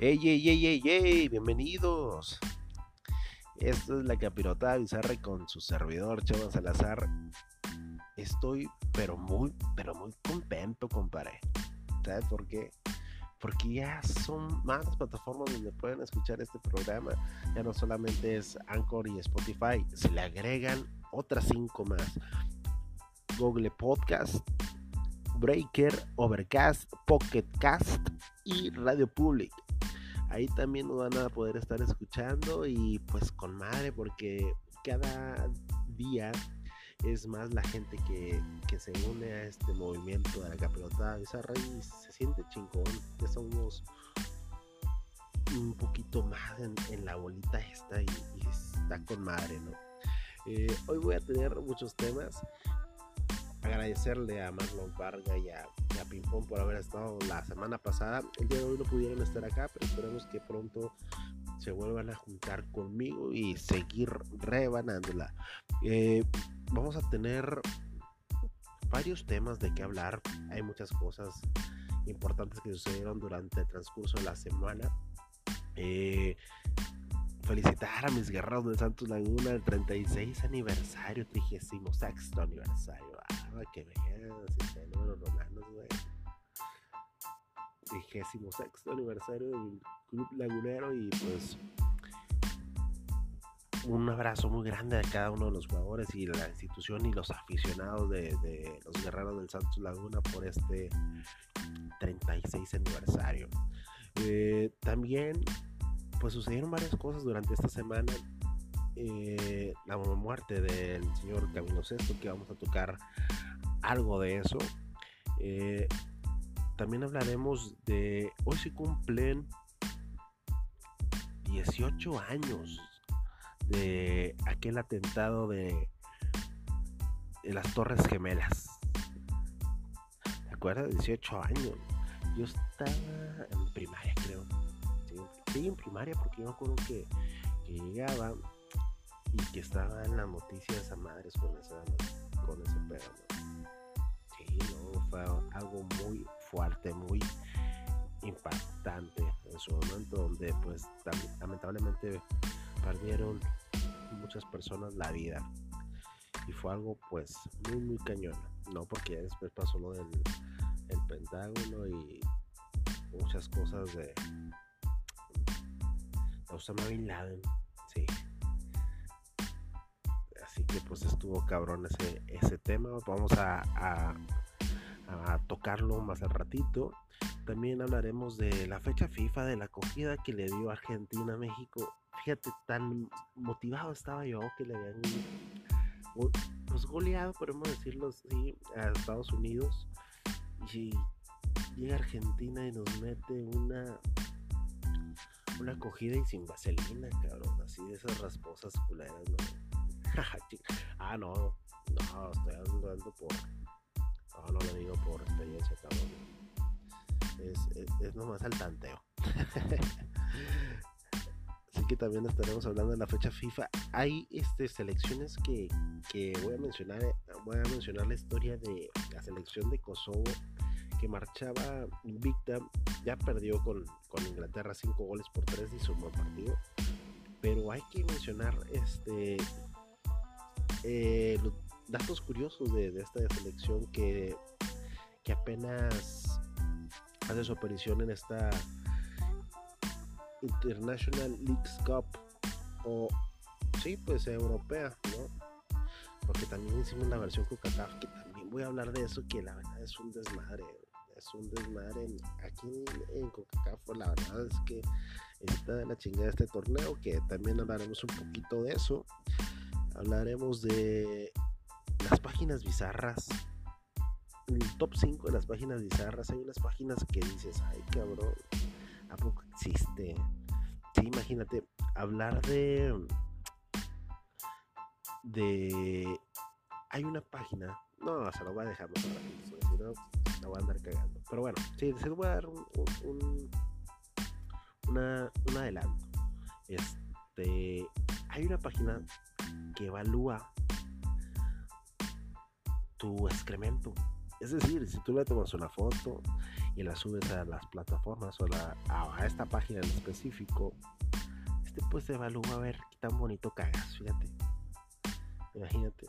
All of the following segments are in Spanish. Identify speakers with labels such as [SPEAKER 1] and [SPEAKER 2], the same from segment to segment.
[SPEAKER 1] ¡Ey, ey, ey, ey, ey! ¡Bienvenidos! Esto es la capirotada bizarra con su servidor, Chava Salazar. Estoy, pero muy, pero muy contento, compadre. ¿Sabes por qué? Porque ya son más plataformas donde pueden escuchar este programa. Ya no solamente es Anchor y Spotify, se le agregan otras cinco más. Google Podcast, Breaker, Overcast, Pocket Cast y Radio Public ahí también nos van a poder estar escuchando y pues con madre porque cada día es más la gente que, se une a este movimiento de la capirotada esa raíz se siente chingón ya somos un poquito más en, la bolita esta y, está con madre no eh, hoy voy a tener muchos temas agradecerle a Marlon Varga y a, Pimpón por haber estado la semana pasada. El día de hoy no pudieron estar acá, pero esperemos que pronto se vuelvan a juntar conmigo y seguir rebanándola. Eh, vamos a tener varios temas de qué hablar. Hay muchas cosas importantes que sucedieron durante el transcurso de la semana. Eh, felicitar a mis guerreros del Santos Laguna el 36 aniversario, 36 aniversario. Que vean, si números romanos, güey. 36 aniversario del Club Lagunero y pues un abrazo muy grande a cada uno de los jugadores y la institución y los aficionados de, los guerreros del Santos Laguna por este 36 aniversario. Eh, también pues sucedieron varias cosas durante esta semana. Eh, la muerte del señor Camilo Sesto, que vamos a tocar algo de eso. Eh, también hablaremos de, hoy se cumplen 18 años de aquel atentado de, las Torres Gemelas. ¿Te acuerdas? 18 años. Yo estaba en primaria, creo sí, en primaria, porque yo me acuerdo que, llegaba y que estaba en las noticias a madres con, esa, con ese pedo. Sí, fue algo muy fuerte, muy impactante en su momento, donde pues lamentablemente perdieron muchas personas la vida. Y fue algo pues muy, muy cañón, ¿no? Porque después pasó lo del el Pentágono y muchas cosas de, Osama Bin Laden. Así que pues estuvo cabrón ese, ese tema. Vamos a, a, tocarlo más al ratito. También hablaremos de la fecha FIFA, de la acogida que le dio Argentina a México. Fíjate, tan motivado estaba yo que le habían pues goleado, podemos decirlo así, a Estados Unidos. Y llega Argentina y nos mete una una acogida y sin vaselina, cabrón. Así de esas rasposas culeras, ¿no? ah, no, no, estoy hablando por. No, no lo digo por experiencia, cabrón. Es, es, nomás al tanteo. Así que también estaremos hablando de la fecha FIFA. Hay este, selecciones que, que voy a mencionar. Voy a mencionar la historia de la selección de Kosovo que marchaba invicta, ya perdió con, Inglaterra 5 goles por 3 y sumó partido. Pero hay que mencionar este eh, los datos curiosos de, esta selección que, que apenas hace su aparición en esta International Leagues Cup o sí pues europea no porque también hicimos la versión con que también voy a hablar de eso que la verdad es un desmadre es un desmadre aquí en, Coca-Cola. La verdad es que está de la chingada este torneo, que también hablaremos un poquito de eso. Hablaremos de las páginas bizarras. El top 5 de las páginas bizarras hay unas páginas que dices, ay cabrón, ¿a poco existe? Sí, imagínate, hablar de... De... Hay una página, no, se lo voy a dejar más si no la voy a andar cagando. Pero bueno, sí, les voy a dar un, un, un adelanto. Este, hay una página que evalúa tu excremento. Es decir, si tú le tomas una foto y la subes a las plataformas o a, esta página en específico, este pues te evalúa a ver qué tan bonito cagas, fíjate. Imagínate,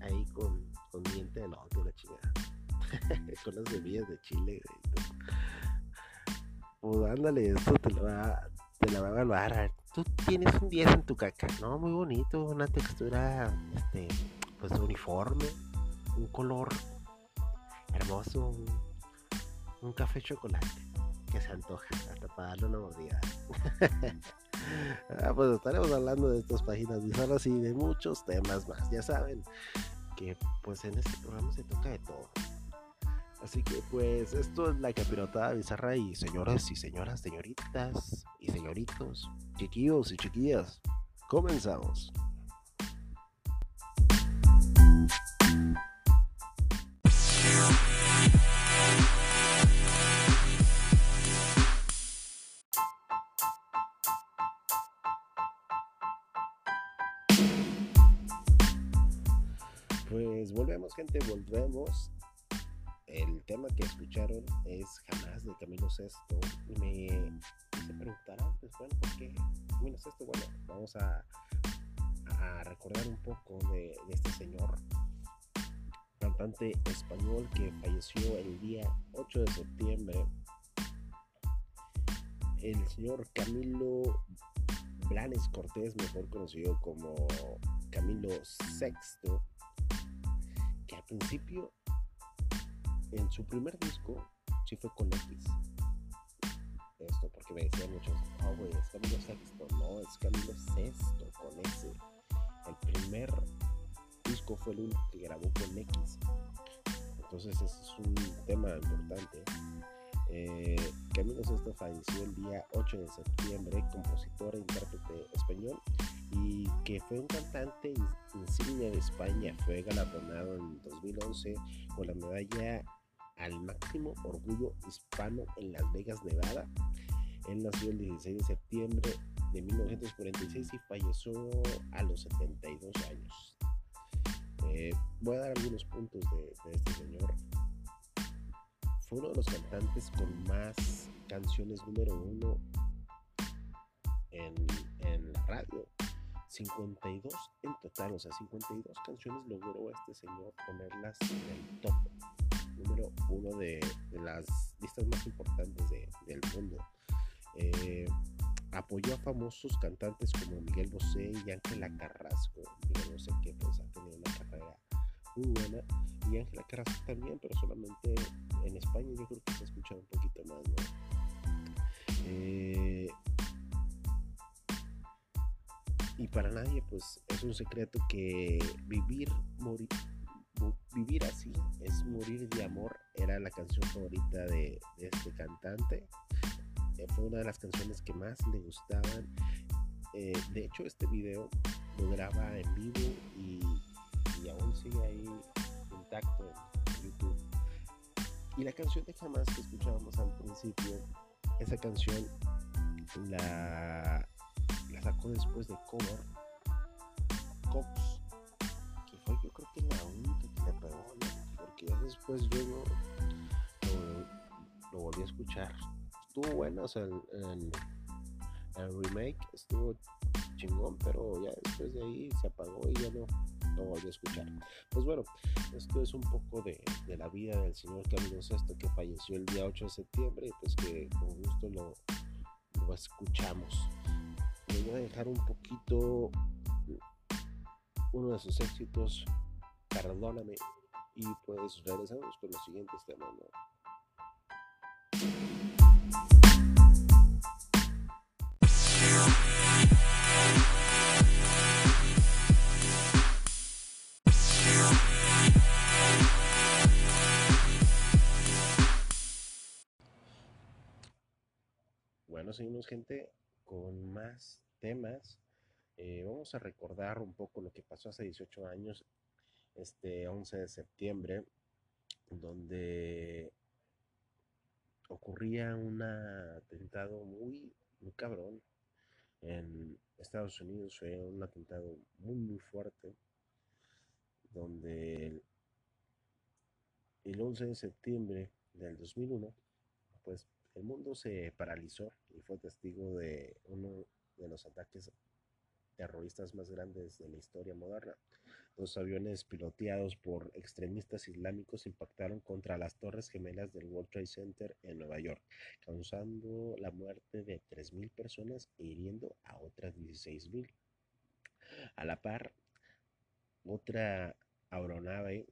[SPEAKER 1] ahí con, con diente de lote la chingada. con las bebidas de chile. Pues ándale, esto te lo va, te la va a evaluar. Tú tienes un 10 en tu caca, ¿no? Muy bonito, una textura, este, pues uniforme, un color hermoso, un, café chocolate que se antoja hasta para darle una mordida. ah, pues estaremos hablando de estas páginas bizarras y de muchos temas más. Ya saben que pues en este programa se toca de todo. Así que pues esto es la capirotada bizarra y señoras y señoras, señoritas y señoritos, chiquillos y chiquillas, comenzamos. Pues volvemos, gente, volvemos. El tema que escucharon es Jamás de Camilo Sesto. Y me se preguntarán, pues bueno, ¿por qué Camilo Sesto? Bueno, vamos a, a recordar un poco de, de este señor cantante español que falleció el día 8 de septiembre. El señor Camilo Blanes Cortés, mejor conocido como Camilo Sexto que al principio, en su primer disco, sí fue con X. Esto, porque me decían muchos, oh, güey, es Camilo Sexto. No, es Camilo Sexto con S. El primer disco fue el único que grabó con X. Entonces, ese es un tema importante. Eh, Camilo Sesto falleció el día 8 de septiembre, compositor e intérprete español, y que fue un cantante insignia de España. Fue galardonado en 2011 con la medalla al máximo orgullo hispano en Las Vegas, Nevada. Él nació el 16 de septiembre de 1946 y falleció a los 72 años. Eh, voy a dar algunos puntos de este señor fue uno de los cantantes con más canciones número uno en, la radio. 52 en total, o sea, 52 canciones logró este señor ponerlas en el top número uno de, las listas más importantes del mundo. Eh, apoyó a famosos cantantes como Miguel Bosé y Ángela Carrasco. Miguel Bosé que pues ha tenido una carrera muy buena y Ángela Carrasco también, pero solamente en España yo creo que se escucha un poquito más, eh, y para nadie, pues es un secreto que vivir, morir, vivir así es morir de amor. Era la canción favorita de, este cantante. Eh, fue una de las canciones que más le gustaban. Eh, de hecho, este video lo graba en vivo y, aún sigue ahí intacto en YouTube. Y la canción de Jamás que escuchábamos al principio, esa canción la, la sacó después de Cover Cox, que fue yo creo que la única porque después yo no, lo, volví a escuchar. Estuvo bueno, o sea, el, remake estuvo chingón, pero ya después de ahí se apagó y ya no, no volví a escuchar. Pues bueno, esto es un poco de, de la vida del señor Camilo Sesto que falleció el día 8 de septiembre pues que con gusto lo, lo escuchamos. Voy a dejar un poquito uno de sus éxitos, Perdóname, y pues regresamos con los siguientes temas, ¿no? seguimos gente con más temas. Eh, vamos a recordar un poco lo que pasó hace 18 años, este 11 de septiembre, donde ocurría un atentado muy, muy cabrón en Estados Unidos. Fue un atentado muy, muy fuerte, donde el 11 de septiembre del 2001 pues el mundo se paralizó y fue testigo de uno de los ataques terroristas más grandes de la historia moderna. Los aviones piloteados por extremistas islámicos impactaron contra las torres gemelas del World Trade Center en Nueva York, causando la muerte de 3.000 personas e hiriendo a otras 16.000. A la par, otra aeronave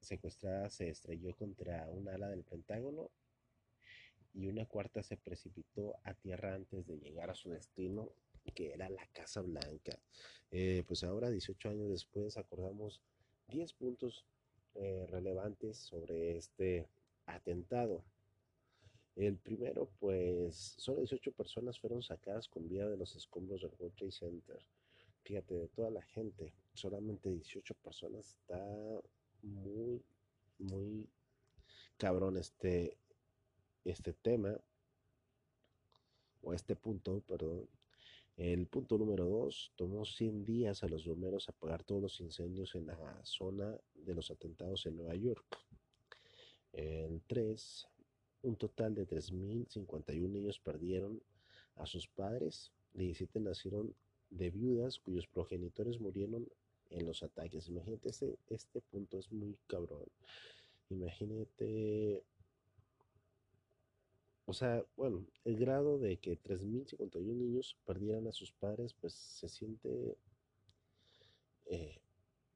[SPEAKER 1] secuestrada se estrelló contra un ala del Pentágono y una cuarta se precipitó a tierra antes de llegar a su destino, que era la Casa Blanca. Eh, pues ahora, 18 años después, acordamos 10 puntos eh, relevantes sobre este atentado. El primero, pues, solo 18 personas fueron sacadas con vida de los escombros del World Trade Center. Fíjate, de toda la gente, solamente 18 personas. Está muy, muy cabrón este, este tema, o este punto, perdón. El punto número 2, tomó 100 días a los bomberos apagar todos los incendios en la zona de los atentados en Nueva York. El 3, un total de 3.051 niños perdieron a sus padres, 17 nacieron de viudas cuyos progenitores murieron en los ataques. Imagínate, este, este punto es muy cabrón. Imagínate, o sea, bueno, el grado de que 3.051 niños perdieran a sus padres, pues se siente eh,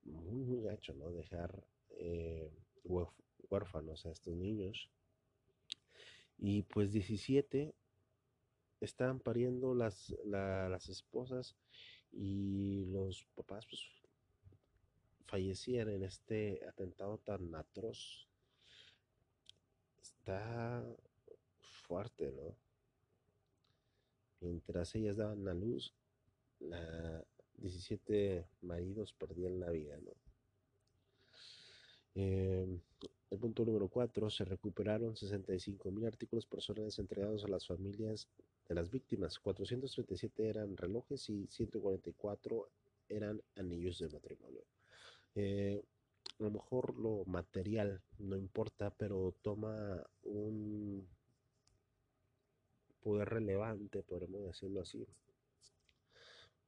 [SPEAKER 1] muy, muy gacho, ¿no? Dejar eh, huérfanos a estos niños. Y pues 17 estaban pariendo las, las esposas y los papás pues fallecían en este atentado tan atroz. Está fuerte, ¿no? Mientras ellas daban la luz, la 17 maridos perdían la vida, ¿no? Eh, el punto número 4, se recuperaron 65 mil artículos personales entregados a las familias de las víctimas. 437 eran relojes y 144 eran anillos de matrimonio. Eh, a lo mejor lo material no importa, pero toma un poder relevante, podemos decirlo así,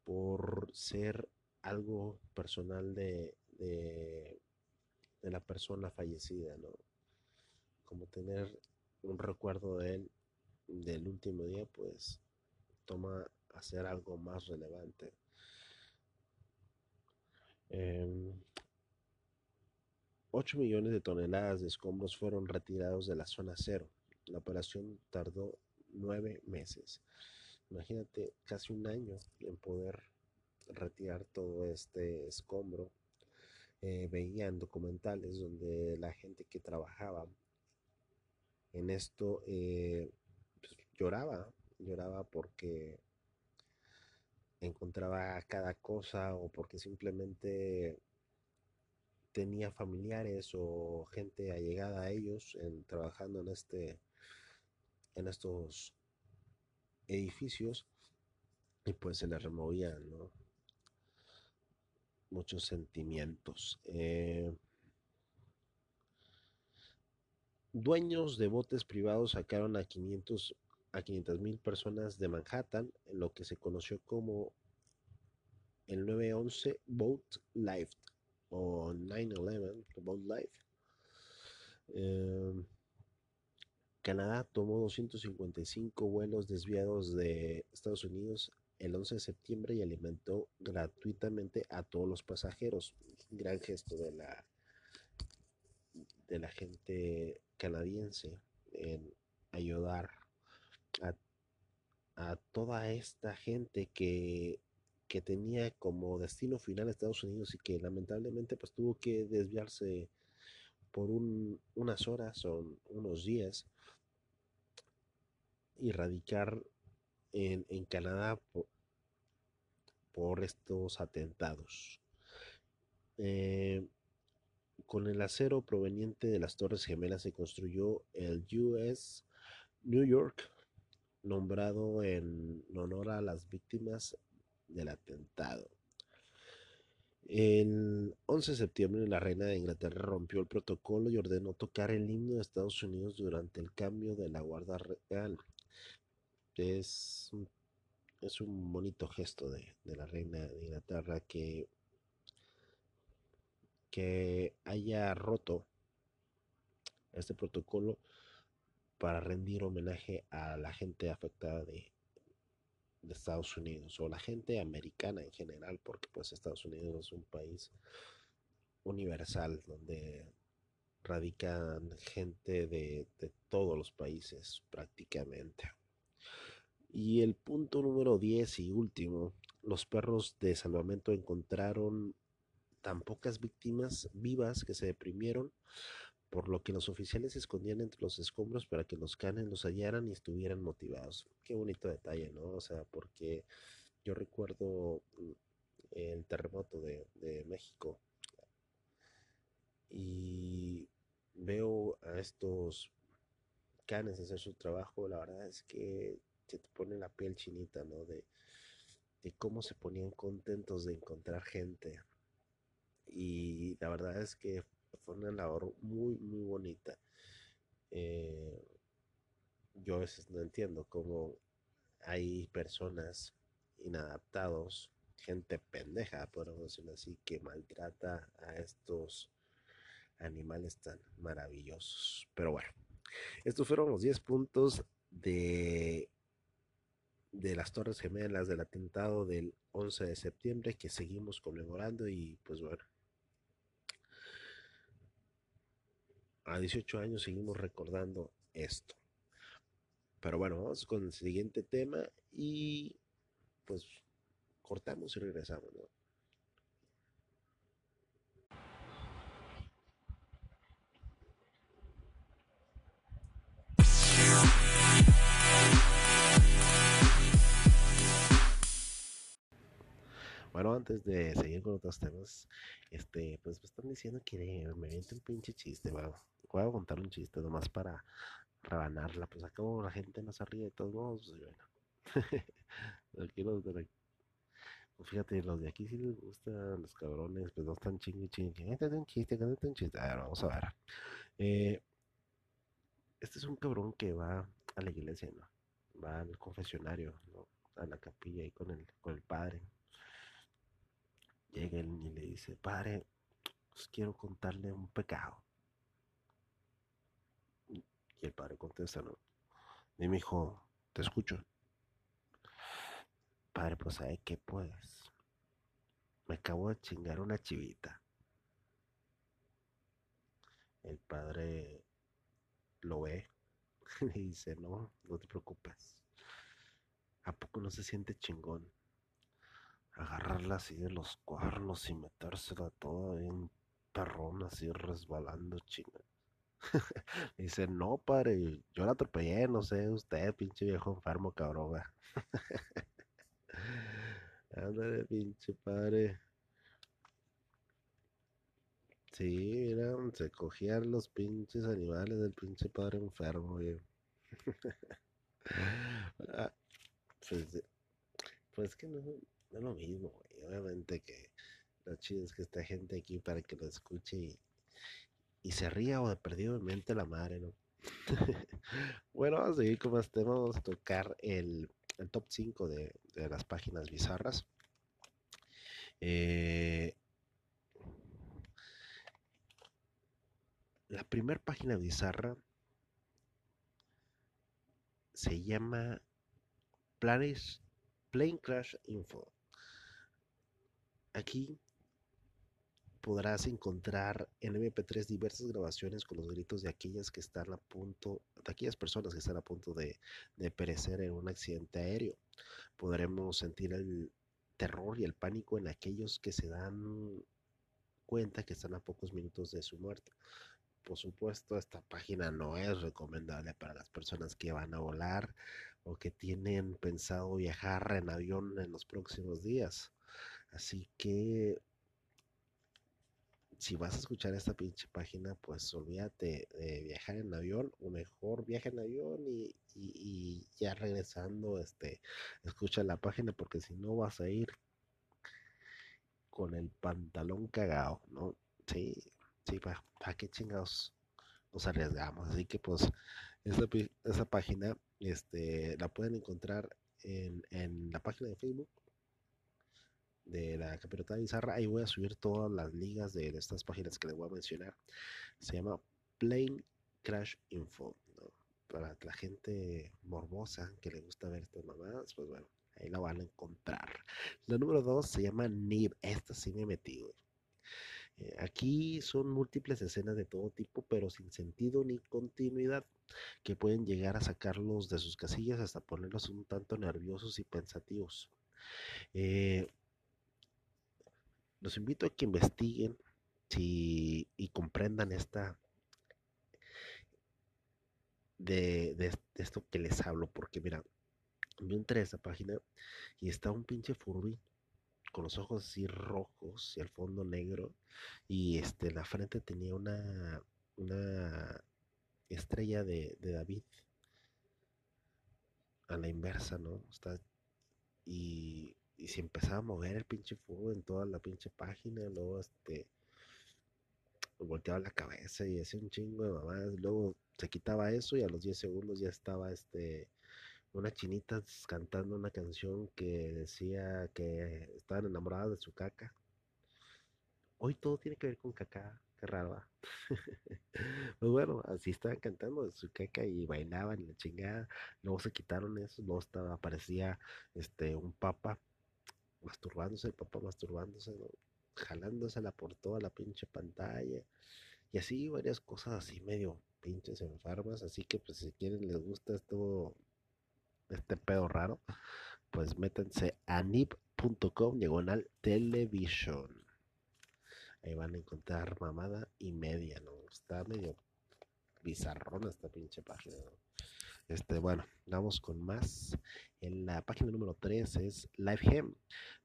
[SPEAKER 1] por ser algo personal de, de, la persona fallecida, ¿no? Como tener un recuerdo de él del último día, pues toma a ser algo más relevante. 8 em, millones de toneladas de escombros fueron retirados de la zona cero. La operación tardó nueve meses. Imagínate casi un año en poder retirar todo este escombro. Eh, veían documentales donde la gente que trabajaba en esto eh, pues, lloraba, lloraba porque encontraba cada cosa o porque simplemente tenía familiares o gente allegada a ellos en, trabajando en este en estos edificios y pues se les removían muchos sentimientos eh, dueños de botes privados sacaron a 500 a 500 mil personas de Manhattan en lo que se conoció como el 911 Boat Life o 911 Boat Life. Em, Canadá tomó 255 vuelos desviados de Estados Unidos el 11 de septiembre y alimentó gratuitamente a todos los pasajeros. Gran gesto de la, de la gente canadiense en ayudar a, toda esta gente que, que, tenía como destino final Estados Unidos y que lamentablemente pues tuvo que desviarse por unas horas o unos días y radicar en, Canadá por, estos atentados. Eh, con el acero proveniente de las Torres Gemelas se construyó el US New York nombrado en honor a las víctimas del atentado. El 11 de septiembre la reina de Inglaterra rompió el protocolo y ordenó tocar el himno de Estados Unidos durante el cambio de la Guardia Real. Es es un bonito gesto de, de la reina de Inglaterra que, que haya roto este protocolo para rendir homenaje a la gente afectada de, de Estados Unidos o la gente americana en general, porque pues Estados Unidos es un país universal donde radican gente de, de todos los países prácticamente. Y el punto número 10 y último, los perros de salvamento encontraron tan pocas víctimas vivas que se deprimieron por lo que los oficiales se escondían entre los escombros para que los canes los hallaran y estuvieran motivados. Qué bonito detalle, ¿no? O sea, porque yo recuerdo mm, el terremoto de, de México y veo a estos canes hacer su trabajo, la verdad es que se te pone la piel chinita, ¿no? De, de cómo se ponían contentos de encontrar gente. Y la verdad es que fue una labor muy, muy bonita. Eh, yo a veces no entiendo cómo hay personas inadaptados, gente pendeja, podemos decirlo así, que maltrata a estos animales tan maravillosos. Pero bueno, estos fueron los 10 puntos de, de las Torres Gemelas del atentado del 11 de septiembre que seguimos conmemorando y pues bueno, a 18 años seguimos recordando esto. Pero bueno, vamos con el siguiente tema y pues cortamos y regresamos. Bueno, antes de seguir con otros temas, este, pues me están diciendo que me aviente un pinche chiste, va. Voy a contar un chiste nomás para rebanarla, pues acabo la gente no se ríe de todos modos, pues bueno. aquí los de pues fíjate, los de aquí sí les gustan los cabrones, pues no están chingue chingue. Este es un chiste, este es un chiste. A ver, vamos a ver. Eh, este es un cabrón que va a la iglesia, ¿no? Va al confesionario, ¿no? A la capilla ahí con el, con el padre llega él y le dice, padre, pues quiero contarle un pecado. Y el padre contesta, ¿no? Dime, hijo, te escucho. Padre, pues ¿sabe qué? Pues me acabo de chingar una chivita. El padre lo ve y dice, no, no te preocupes. ¿A poco no se siente chingón? Agarrarla así de los cuernos y metérsela toda bien perrón así resbalando china. Dice, no, padre, yo la atropellé, no sé, usted, pinche viejo enfermo, cabrón. Ándale, pinche padre. Sí, mira, se cogían los pinches animales del pinche padre enfermo, güey. Ah, pues, pues que no, no es lo mismo, güey. Obviamente que lo chido es que esta gente aquí para que lo escuche y, se ría o de mente la madre, ¿no? bueno, vamos a seguir con más temas. Vamos a tocar el, top 5 de, de, las páginas bizarras. Eh, la primera página bizarra se llama Planes Plane Crash Info. Aquí podrás encontrar en MP3 diversas grabaciones con los gritos de aquellas que están a punto, de aquellas personas que están a punto de, de perecer en un accidente aéreo. Podremos sentir el terror y el pánico en aquellos que se dan cuenta que están a pocos minutos de su muerte. Por supuesto, esta página no es recomendable para las personas que van a volar o que tienen pensado viajar en avión en los próximos días. Así que si vas a escuchar esta pinche página, pues olvídate de viajar en avión o mejor viaja en avión y, y, ya regresando, este, escucha la página porque si no vas a ir con el pantalón cagado, ¿no? Sí, sí, ¿para pa qué chingados nos arriesgamos? Así que pues esa, esa página este, la pueden encontrar en, en la página de Facebook de la Capirotada Bizarra. Ahí voy a subir todas las ligas de, estas páginas que les voy a mencionar. Se llama Plane Crash Info. Para la gente morbosa que le gusta ver estas mamadas, pues bueno, ahí la van a encontrar. La número dos se llama NIB. Esta sí me he metido. Eh, aquí son múltiples escenas de todo tipo, pero sin sentido ni continuidad, que pueden llegar a sacarlos de sus casillas hasta ponerlos un tanto nerviosos y pensativos. Eh, los invito a que investiguen y comprendan esta de, esto que les hablo, porque mira, yo entré a esa página y está un pinche Furby con los ojos así rojos y el fondo negro y este en la frente tenía una una estrella de, de David a la inversa, ¿no? Está y y si empezaba a mover el pinche fuego en toda la pinche página, luego este volteaba la cabeza y hacía un chingo de mamadas, luego se quitaba eso y a los 10 segundos ya estaba este una chinita cantando una canción que decía que estaban enamoradas de su caca. Hoy todo tiene que ver con caca, qué raro. pues bueno, así estaban cantando de su caca y bailaban la chingada. Luego se quitaron eso, luego estaba, aparecía este un papa masturbándose, el papá masturbándose, jalándosela por toda la pinche pantalla. Y así varias cosas así medio pinches enfermas. Así que pues si quieren les gusta esto, este pedo raro, pues métanse a nip.com diagonal television. Ahí van a encontrar mamada y media, ¿no? Está medio bizarrona esta pinche página, este, bueno, vamos con más. En la página número 3 es LifeGem.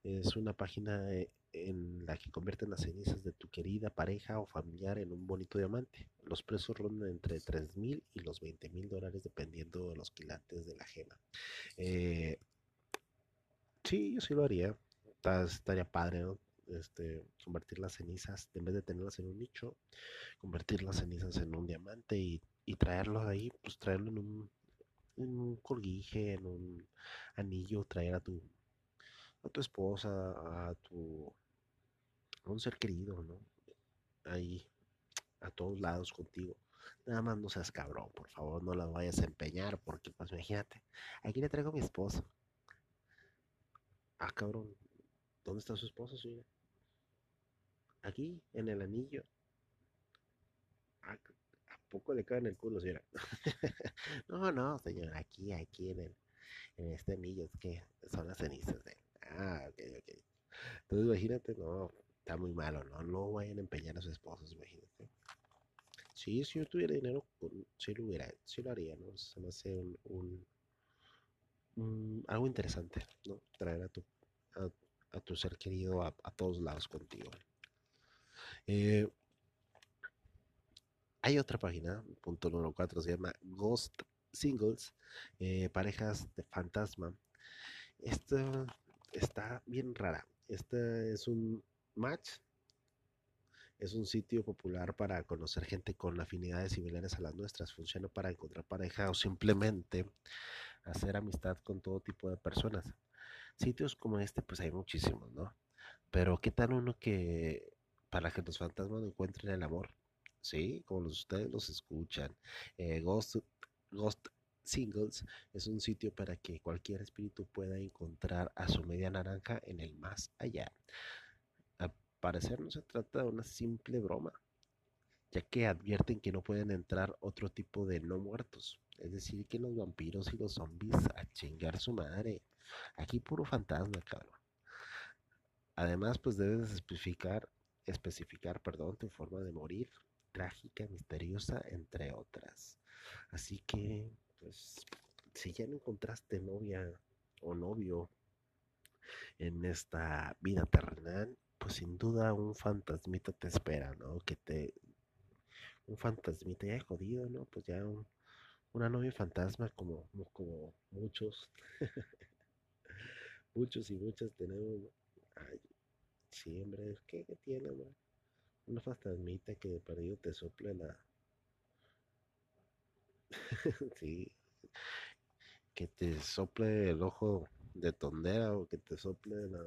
[SPEAKER 1] Es una página eh, en la que convierten las cenizas de tu querida pareja o familiar en un bonito diamante. Los precios rondan entre 3 mil y los 20 mil dólares dependiendo de los quilates de la gema. Eh, sí, yo sí lo haría. Estaría padre, ¿no? Este, convertir las cenizas, en vez de tenerlas en un nicho, convertir las cenizas en un diamante y, y traerlos ahí, pues traerlo en un, en un colguije, en un anillo, traer a tu, a tu esposa, a tu, a un ser querido, ¿no? Ahí, a todos lados contigo. Nada más no seas cabrón, por favor, no las vayas a empeñar, porque pues imagínate, aquí le traigo a mi esposo. Ah, cabrón, ¿dónde está su esposo, suya? Aquí, en el anillo. Ah, poco le cae en el culo, señora. no, no, señor, aquí, aquí en, el, en este anillo, es que son las cenizas de... Ah, ok, ok. Entonces, imagínate, no, está muy malo, ¿no? No vayan a empeñar a sus esposos, imagínate. Sí, si yo tuviera dinero, sí lo hubiera, sí lo haría, ¿no? Se me hace un, algo interesante, ¿no? Traer a tu, a, tu ser querido a, a todos lados contigo. Eh, hay otra página, punto número 4, se llama Ghost Singles, eh, parejas de fantasma. Esta está bien rara. Este es un match. Es un sitio popular para conocer gente con afinidades similares a las nuestras. Funciona para encontrar pareja o simplemente hacer amistad con todo tipo de personas. Sitios como este, pues hay muchísimos, ¿no? Pero ¿qué tal uno que para que los fantasmas encuentren el amor? ¿Sí? Como ustedes los escuchan. Eh, Ghost, Ghost Singles es un sitio para que cualquier espíritu pueda encontrar a su media naranja en el más allá. Al parecer no se trata de una simple broma, ya que advierten que no pueden entrar otro tipo de no muertos. Es decir, que los vampiros y los zombies a chingar su madre. Aquí puro fantasma, cabrón. Además, pues debes especificar, especificar, perdón, tu forma de morir trágica, misteriosa, entre otras. Así que, pues, si ya no encontraste novia o novio en esta vida terrenal, pues sin duda un fantasmita te espera, ¿no? Que te... Un fantasmita ya jodido, ¿no? Pues ya una novia fantasma como, como muchos. muchos y muchas tenemos. Sí, hombre, ¿qué, qué tiene, hombre? Una fantasmita que de perdido te sople la... sí, que te sople el ojo de tondera o que te sople la,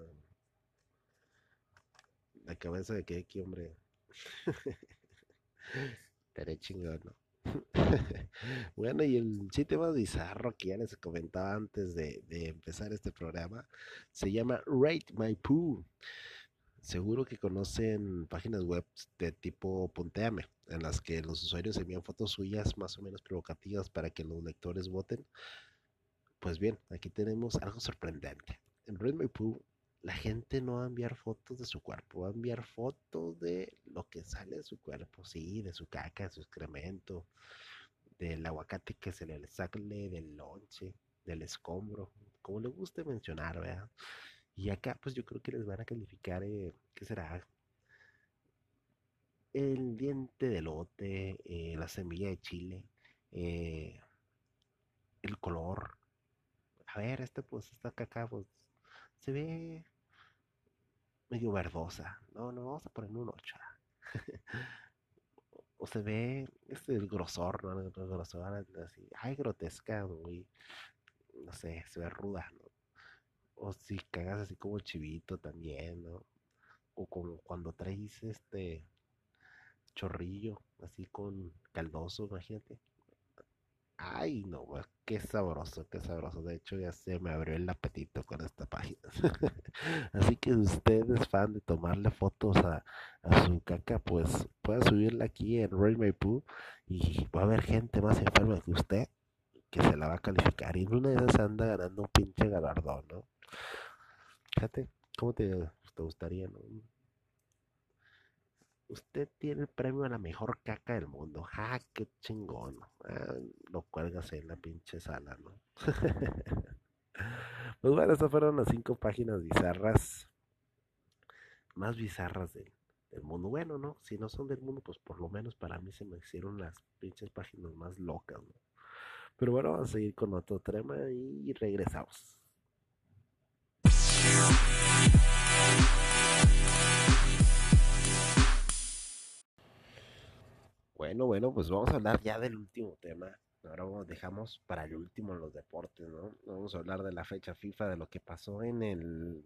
[SPEAKER 1] la cabeza de que aquí, hombre. Estaré chingón, ¿no? bueno, y el sitio más bizarro que ya les comentaba antes de, de empezar este programa se llama Rate My Poo. Seguro que conocen páginas web de tipo Punteame, en las que los usuarios envían fotos suyas más o menos provocativas para que los lectores voten. Pues bien, aquí tenemos algo sorprendente. En My Poo la gente no va a enviar fotos de su cuerpo, va a enviar fotos de lo que sale de su cuerpo, sí, de su caca, de su excremento, del aguacate que se le sale del lonche, del escombro, como le guste mencionar, ¿verdad? Y acá, pues yo creo que les van a calificar, eh, ¿qué será? El diente de lote, eh, la semilla de chile, eh, el color. A ver, este, pues, esta caca, pues, se ve medio verdosa. No, no, vamos a poner un 8. o se ve este, el grosor, ¿no? El grosor así, ay, grotesca, muy, no sé, se ve ruda, ¿no? O si cagas así como chivito también, ¿no? O como cuando traes este chorrillo, así con caldoso, imagínate. Ay, no, qué sabroso, qué sabroso. De hecho, ya se me abrió el apetito con esta página. Así que si usted es fan de tomarle fotos a, su caca, pues puede subirla aquí en Ray My Poo y va a haber gente más enferma que usted que se la va a calificar. Y en una de esas anda ganando un pinche galardón, ¿no? Fíjate, ¿cómo te, te gustaría, usted tiene el premio a la mejor caca del mundo. ¡Ja, qué chingón! Ah, lo cuelgas en la pinche sala, ¿no? pues bueno, estas fueron las cinco páginas bizarras, más bizarras del, del, mundo. Bueno, ¿no? Si no son del mundo, pues por lo menos para mí se me hicieron las pinches páginas más locas, ¿no? Pero bueno, vamos a seguir con otro tema y regresamos. Bueno, bueno, pues vamos a hablar ya del último tema. Ahora dejamos para el último los deportes, ¿no? Vamos a hablar de la fecha FIFA, de lo que pasó en el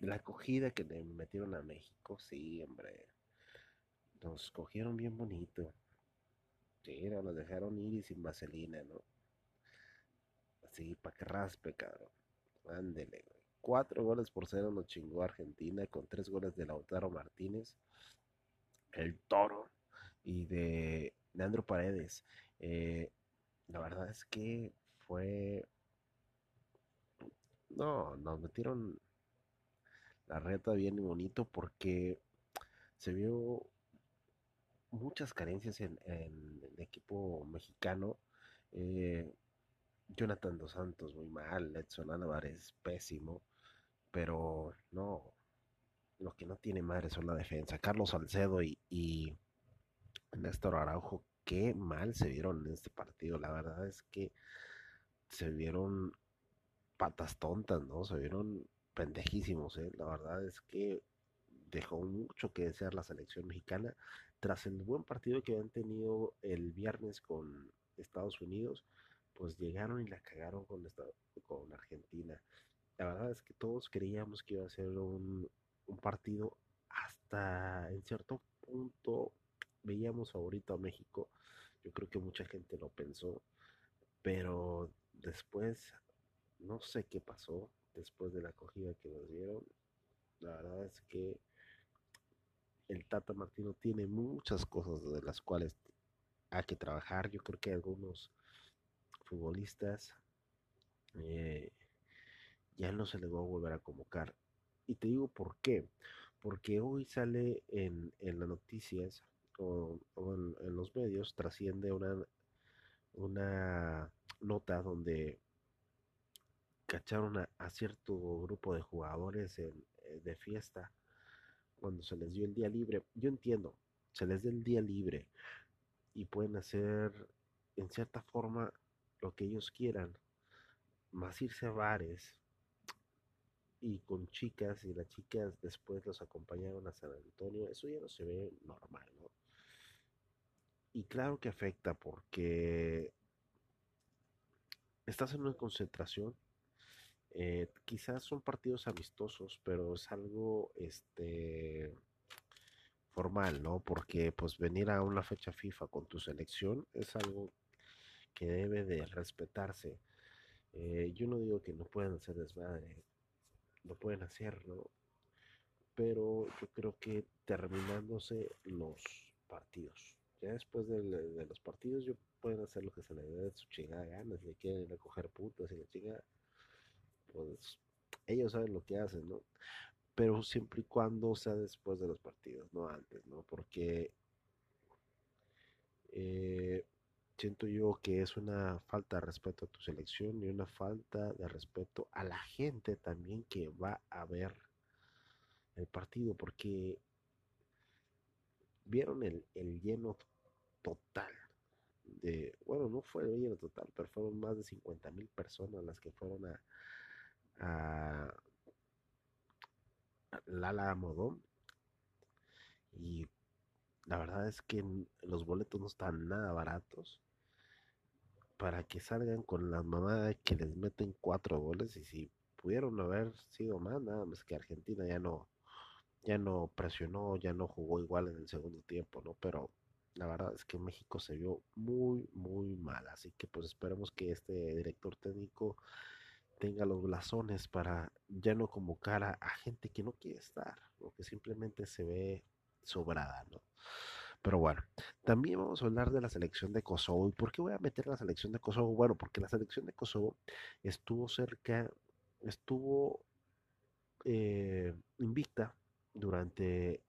[SPEAKER 1] la acogida que le metieron a México. Sí, hombre. Nos cogieron bien bonito. Sí, nos dejaron ir y sin vaselina, ¿no? Así, para que raspe, cabrón. Ándele, güey. Cuatro goles por cero nos chingó Argentina con tres goles de Lautaro Martínez. El toro y de Leandro Paredes. Eh, la verdad es que fue... No, nos metieron la reta bien y bonito porque se vio muchas carencias en, el equipo mexicano. Eh, Jonathan Dos Santos muy mal, Edson Álvarez pésimo, pero no, lo que no tiene madre son la defensa. Carlos Salcedo y, y Néstor Araujo, qué mal se vieron en este partido. La verdad es que se vieron patas tontas, ¿no? Se vieron pendejísimos, ¿eh? La verdad es que dejó mucho que desear la selección mexicana tras el buen partido que habían tenido el viernes con Estados Unidos, pues llegaron y la cagaron con, con Argentina. La verdad es que todos creíamos que iba a ser un partido hasta en cierto punto veíamos favorito a México. Yo creo que mucha gente lo pensó, pero después no sé qué pasó después de la acogida que nos dieron. La verdad es que el Tata Martino tiene muchas cosas de las cuales hay que trabajar. Yo creo que algunos futbolistas eh, ya no se les va a volver a convocar. Y te digo por qué. Porque hoy sale en, en las noticias o, en, los medios trasciende una, una nota donde cacharon a, cierto grupo de jugadores en, eh, de fiesta cuando se les dio el día libre. Yo entiendo, se les dio el día libre y pueden hacer en cierta forma lo que ellos quieran, más irse a bares y con chicas y las chicas después los acompañaron a San Antonio, eso ya no se ve normal, ¿no? Y claro que afecta porque estás en una concentración, eh, quizás son partidos amistosos, pero es algo este formal, ¿no? Porque pues venir a una fecha FIFA con tu selección es algo que debe de respetarse. Eh, yo no digo que no puedan hacer desmadre, lo pueden hacer, ¿no? Pero yo creo que terminándose los partidos, ya después de, los partidos, yo pueden hacer lo que se les dé de su chingada ganas, si le quieren recoger putas y la chingada, pues ellos saben lo que hacen, ¿no? Pero siempre y cuando sea después de los partidos, no antes, ¿no? Porque eh, siento yo que es una falta de respeto a tu selección y una falta de respeto a la gente también que va a ver el partido, porque vieron el, lleno total de, bueno, no fue el lleno total, pero fueron más de 50 mil personas las que fueron a, a, Lala Modón y la verdad es que los boletos no están nada baratos para que salgan con la mamada que les meten cuatro goles y si pudieron haber sido más, nada más que Argentina ya no, ya no presionó, ya no jugó igual en el segundo tiempo, ¿no? Pero la verdad es que México se vio muy, muy mal, así que pues esperemos que este director técnico tenga los blasones para ya no convocar a, gente que no quiere estar, o que simplemente se ve sobrada, ¿no? Pero bueno, también vamos a hablar de la selección de Kosovo. ¿Y por qué voy a meter la selección de Kosovo? Bueno, porque la selección de Kosovo estuvo cerca, estuvo eh, invicta durante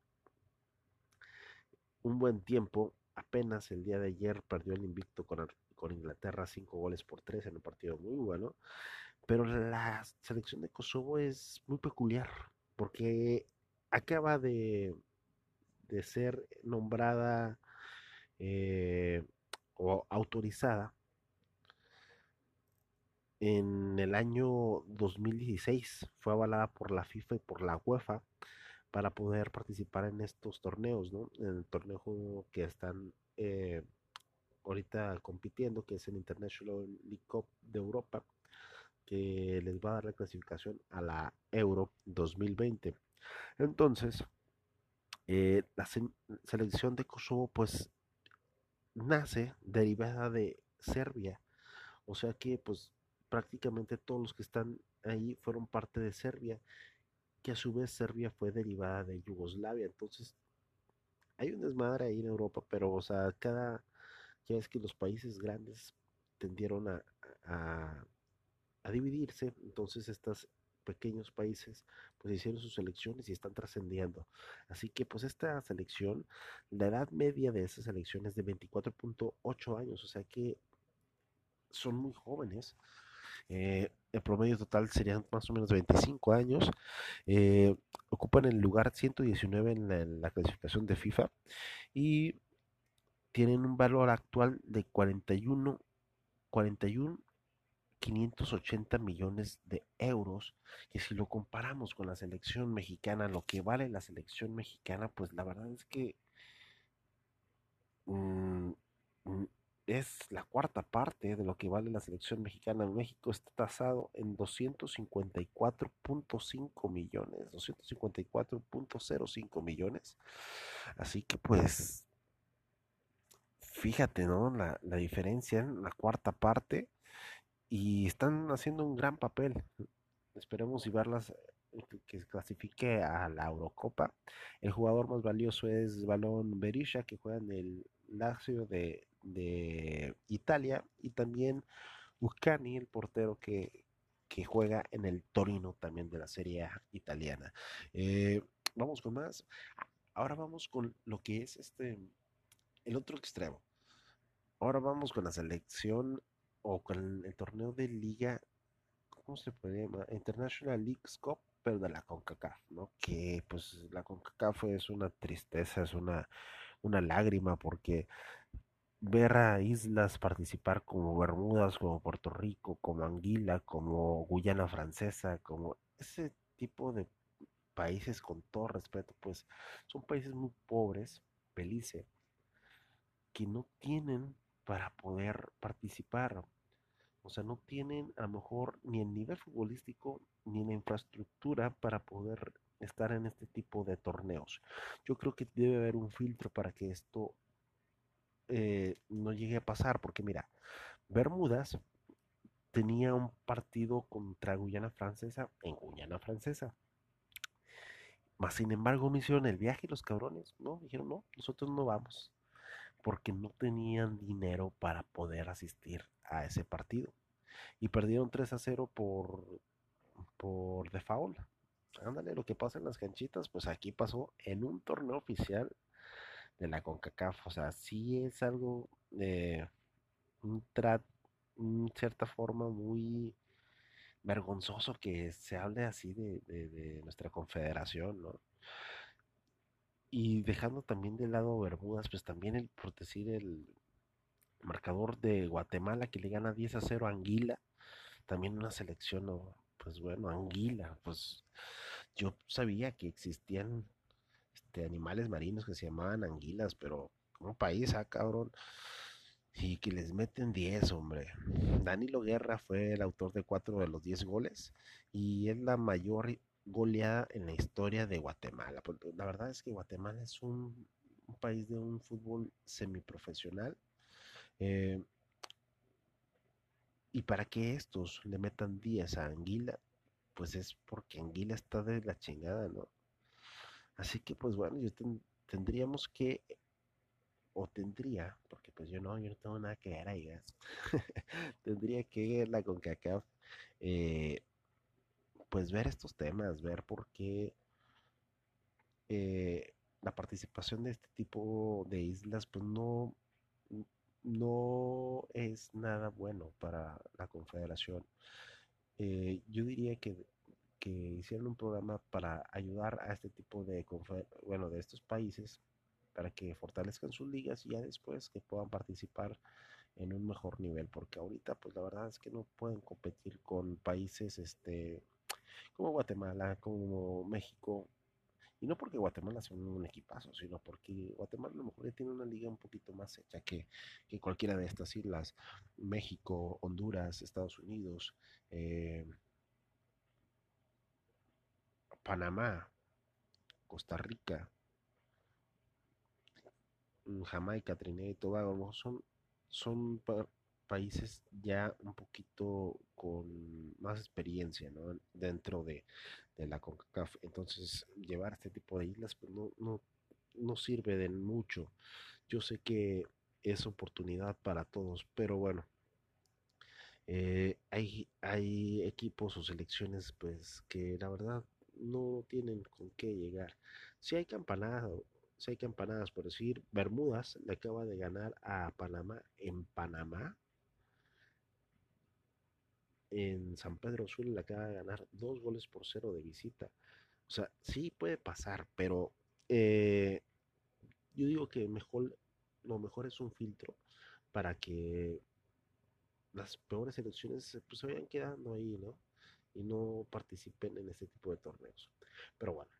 [SPEAKER 1] un buen tiempo. Apenas el día de ayer perdió el invicto con, con Inglaterra, cinco goles por tres en un partido muy bueno. Pero la selección de Kosovo es muy peculiar porque acaba de de ser nombrada eh, o autorizada en el año 2016. Fue avalada por la FIFA y por la UEFA para poder participar en estos torneos, ¿no? En el torneo que están eh, ahorita compitiendo, que es el International League Cup de Europa, que les va a dar la clasificación a la Euro 2020. Entonces, eh, la selección de Kosovo pues nace derivada de Serbia. O sea que pues prácticamente todos los que están ahí fueron parte de Serbia, que a su vez Serbia fue derivada de Yugoslavia. Entonces hay un desmadre ahí en Europa, pero o sea, cada, ya es que los países grandes tendieron a, a, dividirse, entonces estas pequeños países pues hicieron sus elecciones y están trascendiendo. Así que pues esta selección, la edad media de esas elecciones es de 24.8 años, o sea que son muy jóvenes. Eh, el promedio total serían más o menos 25 años. Eh, ocupan el lugar 119 en la, en la clasificación de FIFA y tienen un valor actual de 41, 41 580 millones de euros, que si lo comparamos con la selección mexicana, lo que vale la selección mexicana, pues la verdad es que mm, mm, es la cuarta parte de lo que vale la selección mexicana. México está tasado en 254.5 millones, 254.05 millones. Así que pues, fíjate, ¿no? La, la diferencia en la cuarta parte y están haciendo un gran papel. Esperemos y verlas eh, que clasifique a la Eurocopa. El jugador más valioso es Balón Berisha, que juega en el Lazio de, Italia, y también Ucani, el portero que, juega en el Torino también de la Serie italiana. Eh, vamos con más. Ahora vamos con lo que es este el otro extremo. Ahora vamos con la selección o con el, torneo de liga, ¿cómo se puede llamar? International League Cup, pero de la CONCACAF, ¿no? Que pues la CONCACAF es una tristeza, es una, una lágrima porque ver a islas participar como Bermudas, como Puerto Rico, como Anguila, como Guyana Francesa, como ese tipo de países, con todo respeto, pues son países muy pobres, Belice, que no tienen para poder participar. O sea, no tienen a lo mejor ni el nivel futbolístico ni la infraestructura para poder estar en este tipo de torneos. Yo creo que debe haber un filtro para que esto eh, no llegue a pasar, porque mira, Bermudas tenía un partido contra Guyana Francesa en Guyana Francesa. Más sin embargo, me hicieron el viaje los cabrones, ¿no? Dijeron, no, nosotros no vamos, porque no tenían dinero para poder asistir a ese partido. Y perdieron 3 a 0 por, por default. Ándale, lo que pasa en las canchitas, pues aquí pasó en un torneo oficial de la CONCACAF. O sea, sí es algo de un trato, en cierta forma muy vergonzoso que se hable así de, de, nuestra confederación, ¿no? Y dejando también de lado Bermudas, pues también el, por decir, el marcador de Guatemala que le gana 10 a 0 a Anguila, también una selección, pues bueno, Anguila, pues yo sabía que existían este, animales marinos que se llamaban anguilas, pero un país, ah, cabrón, y que les meten 10, hombre. Danilo Guerra fue el autor de 4 de los 10 goles y es la mayor goleada en la historia de Guatemala. Pues, la verdad es que Guatemala es un, país de un fútbol semiprofesional. Eh, y para que estos le metan 10 a Anguila, pues es porque Anguila está de la chingada, ¿no? Así que pues bueno, yo tendríamos que, o tendría, porque pues yo no, yo no tengo nada que ver ahí, tendría que la CONCACAF, eh, pues ver estos temas, ver por qué eh, la participación de este tipo de islas pues no, no es nada bueno para la confederación. Eh, yo diría que, que hicieron un programa para ayudar a este tipo de, bueno, de estos países para que fortalezcan sus ligas y ya después que puedan participar en un mejor nivel, porque ahorita pues la verdad es que no pueden competir con países este como Guatemala, como México, y no porque Guatemala sea un, equipazo, sino porque Guatemala a lo mejor ya tiene una liga un poquito más hecha que, cualquiera de estas islas. México, Honduras, Estados Unidos, eh, Panamá, Costa Rica, Jamaica, Trinidad y Tobago, son, son países ya un poquito con más experiencia ¿no? dentro de, la CONCACAF. Entonces, llevar este tipo de islas pues, no, no, no sirve de mucho. Yo sé que es oportunidad para todos, pero bueno, eh, hay, hay equipos o selecciones pues que la verdad no tienen con qué llegar. Si hay campanadas, si hay campanadas por decir, Bermudas le acaba de ganar a Panamá en Panamá en San Pedro Sula le acaba de ganar dos goles por cero de visita. O sea, sí puede pasar, pero eh, yo digo que mejor, lo mejor es un filtro para que las peores selecciones pues, se vayan quedando ahí, ¿no? Y no participen en este tipo de torneos. Pero bueno,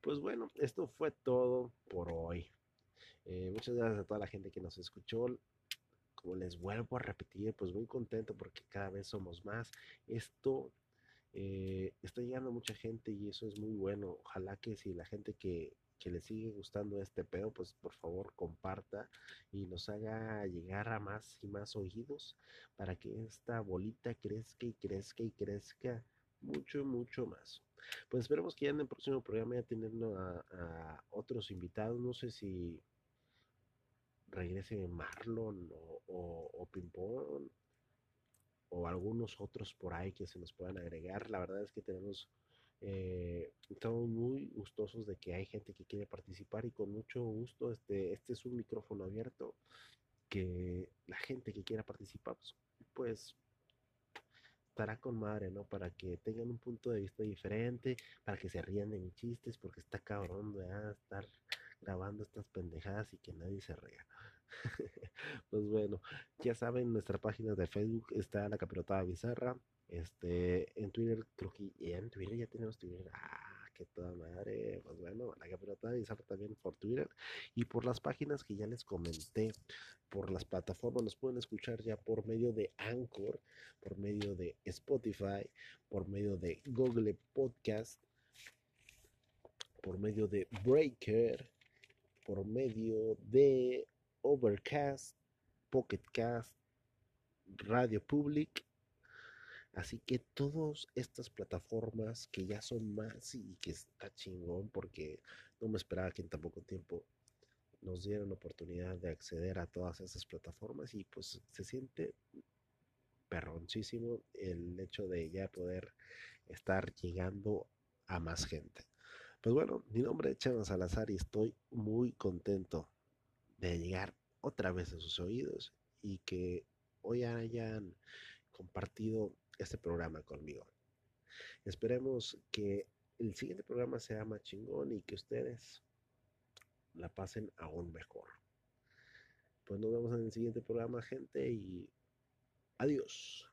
[SPEAKER 1] pues bueno, esto fue todo por hoy. Eh, muchas gracias a toda la gente que nos escuchó como les vuelvo a repetir, pues muy contento porque cada vez somos más. Esto eh, está llegando mucha gente y eso es muy bueno. Ojalá que si la gente que, que le sigue gustando este pedo, pues por favor comparta y nos haga llegar a más y más oídos para que esta bolita crezca y crezca y crezca mucho, mucho más. Pues esperemos que ya en el próximo programa ya teniendo a otros invitados. No sé si regrese Marlon o, o, Pimpón o algunos otros por ahí que se nos puedan agregar. La verdad es que tenemos, eh, estamos muy gustosos de que hay gente que quiere participar y con mucho gusto este, este es un micrófono abierto que la gente que quiera participar pues, pues estará con madre, ¿no? Para que tengan un punto de vista diferente, para que se rían de mis chistes, porque está cabrón, ¿verdad? Estar grabando estas pendejadas y que nadie se ría. pues bueno, ya saben, nuestra página de Facebook está la capirotada bizarra. Este, en Twitter, creo que en Twitter ya tenemos Twitter. Ah, que toda madre. La capirotada y también por Twitter y por las páginas que ya les comenté, por las plataformas, nos pueden escuchar ya por medio de Anchor, por medio de Spotify, por medio de Google Podcast, por medio de Breaker, por medio de Overcast, Pocketcast, Radio Public Así que todas estas plataformas que ya son más y que está chingón porque no me esperaba que en tan poco tiempo nos dieran oportunidad de acceder a todas esas plataformas y pues se siente perroncísimo el hecho de ya poder estar llegando a más gente. Pues bueno, mi nombre es Chema Salazar y estoy muy contento de llegar otra vez a sus oídos y que hoy hayan compartido este programa conmigo. Esperemos que el siguiente programa sea más chingón y que ustedes la pasen aún mejor. Pues nos vemos en el siguiente programa, gente, y adiós.